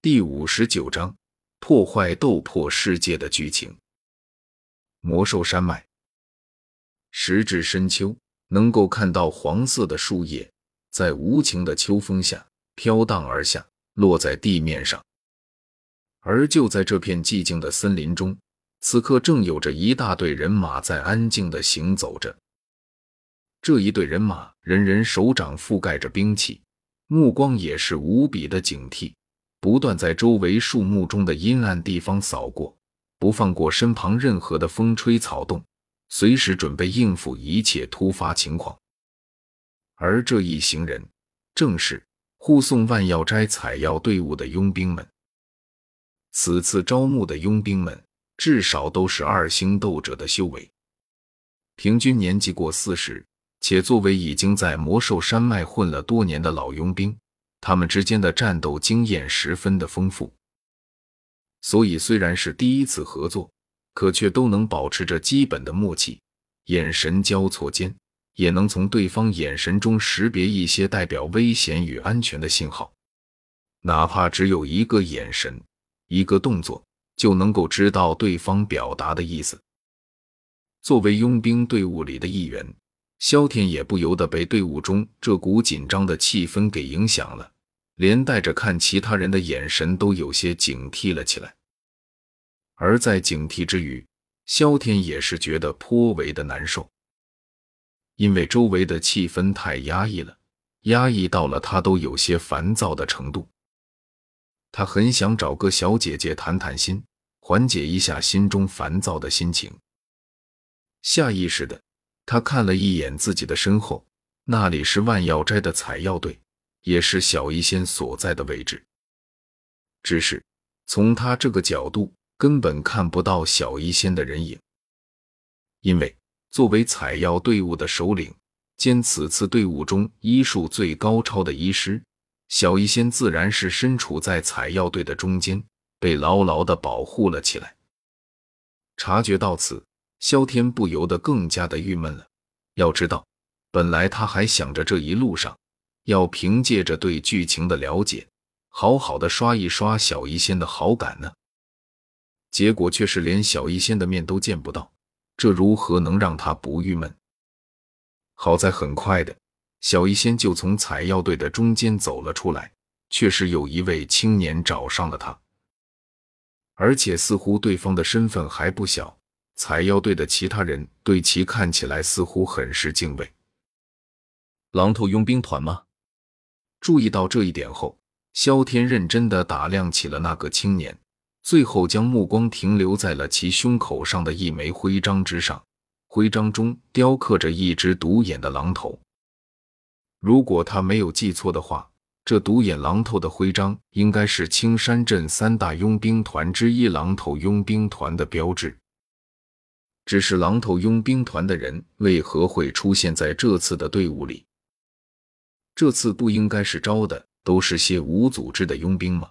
第五十九章破坏斗破世界的剧情。魔兽山脉，时至深秋，能够看到黄色的树叶在无情的秋风下飘荡而下，落在地面上。而就在这片寂静的森林中，此刻正有着一大队人马在安静的行走着。这一队人马，人人手掌覆盖着兵器，目光也是无比的警惕，不断在周围树木中的阴暗地方扫过，不放过身旁任何的风吹草动，随时准备应付一切突发情况。而这一行人，正是护送万药斋采药队伍的佣兵们。此次招募的佣兵们，至少都是二星斗者的修为，平均年纪过四十。且作为已经在魔兽山脉混了多年的老佣兵，他们之间的战斗经验十分的丰富，所以虽然是第一次合作，可却都能保持着基本的默契。眼神交错间，也能从对方眼神中识别一些代表危险与安全的信号，哪怕只有一个眼神、一个动作，就能够知道对方表达的意思。作为佣兵队伍里的一员。萧天也不由得被队伍中这股紧张的气氛给影响了，连带着看其他人的眼神都有些警惕了起来。而在警惕之余，萧天也是觉得颇为的难受，因为周围的气氛太压抑了，压抑到了他都有些烦躁的程度。他很想找个小姐姐谈谈心，缓解一下心中烦躁的心情，下意识的。他看了一眼自己的身后，那里是万药斋的采药队，也是小医仙所在的位置。只是从他这个角度，根本看不到小医仙的人影。因为作为采药队伍的首领兼此次队伍中医术最高超的医师，小医仙自然是身处在采药队的中间，被牢牢的保护了起来。察觉到此。萧天不由得更加的郁闷了。要知道，本来他还想着这一路上要凭借着对剧情的了解，好好的刷一刷小医仙的好感呢。结果却是连小医仙的面都见不到，这如何能让他不郁闷？好在很快的，小医仙就从采药队的中间走了出来，确实有一位青年找上了他，而且似乎对方的身份还不小。采药队的其他人对其看起来似乎很是敬畏。狼头佣兵团吗？注意到这一点后，萧天认真的打量起了那个青年，最后将目光停留在了其胸口上的一枚徽章之上。徽章中雕刻着一只独眼的狼头。如果他没有记错的话，这独眼狼头的徽章应该是青山镇三大佣兵团之一狼头佣兵团的标志。只是狼头佣兵团的人为何会出现在这次的队伍里？这次不应该是招的都是些无组织的佣兵吗？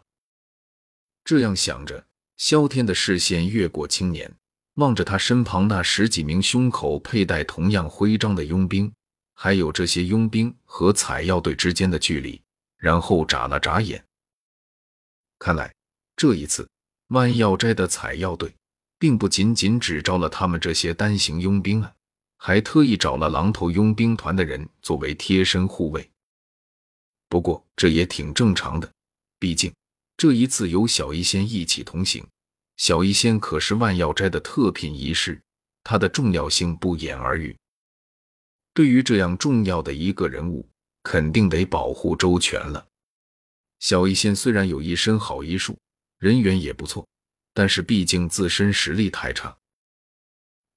这样想着，萧天的视线越过青年，望着他身旁那十几名胸口佩戴同样徽章的佣兵，还有这些佣兵和采药队之间的距离，然后眨了眨眼。看来这一次万药斋的采药队。并不仅仅只招了他们这些单行佣兵啊，还特意找了狼头佣兵团的人作为贴身护卫。不过这也挺正常的，毕竟这一次有小医仙一起同行，小医仙可是万药斋的特品医师，他的重要性不言而喻。对于这样重要的一个人物，肯定得保护周全了。小医仙虽然有一身好医术，人缘也不错。但是毕竟自身实力太差，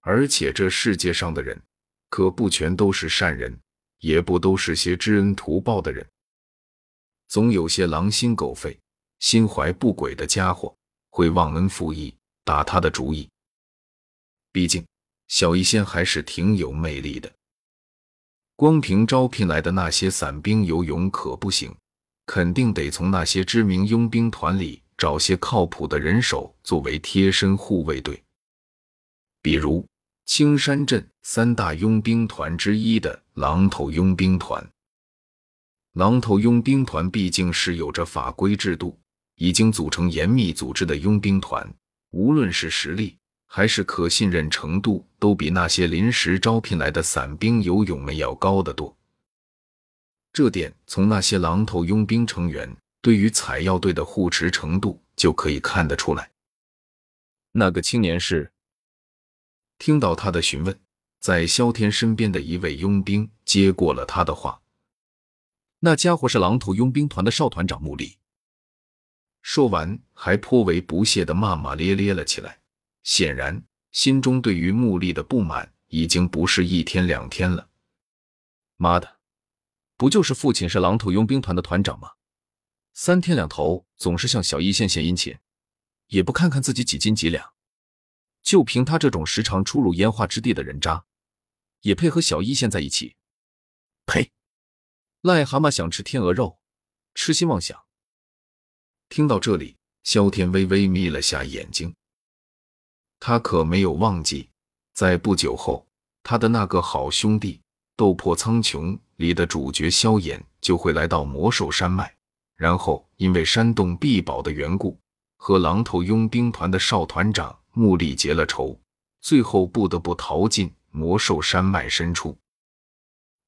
而且这世界上的人可不全都是善人，也不都是些知恩图报的人，总有些狼心狗肺、心怀不轨的家伙会忘恩负义，打他的主意。毕竟小医仙还是挺有魅力的，光凭招聘来的那些散兵游勇可不行，肯定得从那些知名佣兵团里。找些靠谱的人手作为贴身护卫队，比如青山镇三大佣兵团之一的狼头佣兵团。狼头佣兵团毕竟是有着法规制度，已经组成严密组织的佣兵团，无论是实力还是可信任程度，都比那些临时招聘来的散兵游勇们要高得多。这点从那些狼头佣兵成员对于采药队的护持程度就可以看得出来。那个青年是？听到他的询问，在萧天身边的一位佣兵接过了他的话：“那家伙是狼头佣兵团的少团长穆力。”说完，还颇为不屑的骂骂咧咧了起来。显然，心中对于穆力的不满已经不是一天两天了。妈的！不就是父亲是狼头佣兵团的团长吗？三天两头总是向小一线献殷勤，也不看看自己几斤几两。就凭他这种时常出入烟花之地的人渣，也配和小一线在一起？呸！癞蛤蟆想吃天鹅肉，痴心妄想。听到这里，萧天微微眯了下眼睛。他可没有忘记，在不久后，他的那个好兄弟斗破苍穹。里的主角萧炎就会来到魔兽山脉，然后因为山洞必宝的缘故，和狼头佣兵团的少团长穆力结了仇，最后不得不逃进魔兽山脉深处。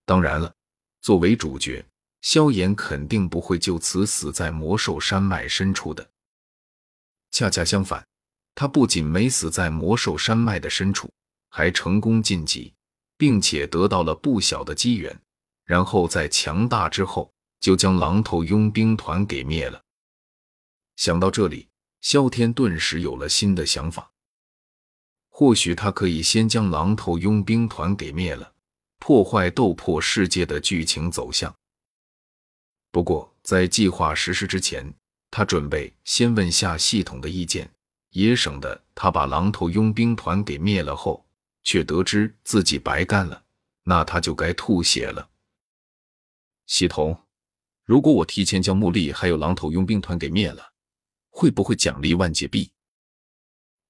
当然了，作为主角，萧炎肯定不会就此死在魔兽山脉深处的。恰恰相反，他不仅没死在魔兽山脉的深处，还成功晋级，并且得到了不小的机缘。然后在强大之后，就将狼头佣兵团给灭了。想到这里，萧天顿时有了新的想法。或许他可以先将狼头佣兵团给灭了，破坏斗破世界的剧情走向。不过，在计划实施之前，他准备先问下系统的意见，也省得他把狼头佣兵团给灭了后，却得知自己白干了，那他就该吐血了。系统，如果我提前将木力还有狼头佣兵团给灭了，会不会奖励万劫币？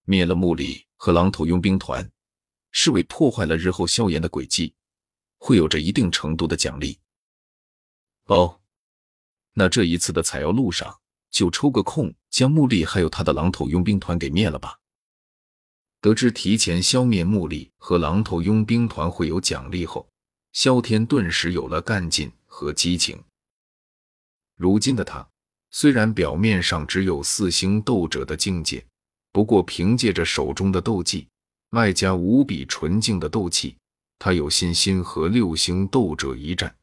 灭了木力和狼头佣兵团，是为破坏了日后萧炎的诡计，会有着一定程度的奖励。哦，那这一次的采药路上，就抽个空将木力还有他的狼头佣兵团给灭了吧。得知提前消灭木力和狼头佣兵团会有奖励后，萧天顿时有了干劲。和激情。如今的他虽然表面上只有四星斗者的境界，不过凭借着手中的斗技，外加无比纯净的斗气，他有信心和六星斗者一战。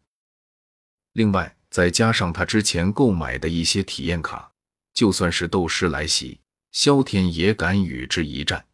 另外，再加上他之前购买的一些体验卡，就算是斗师来袭，萧天也敢与之一战。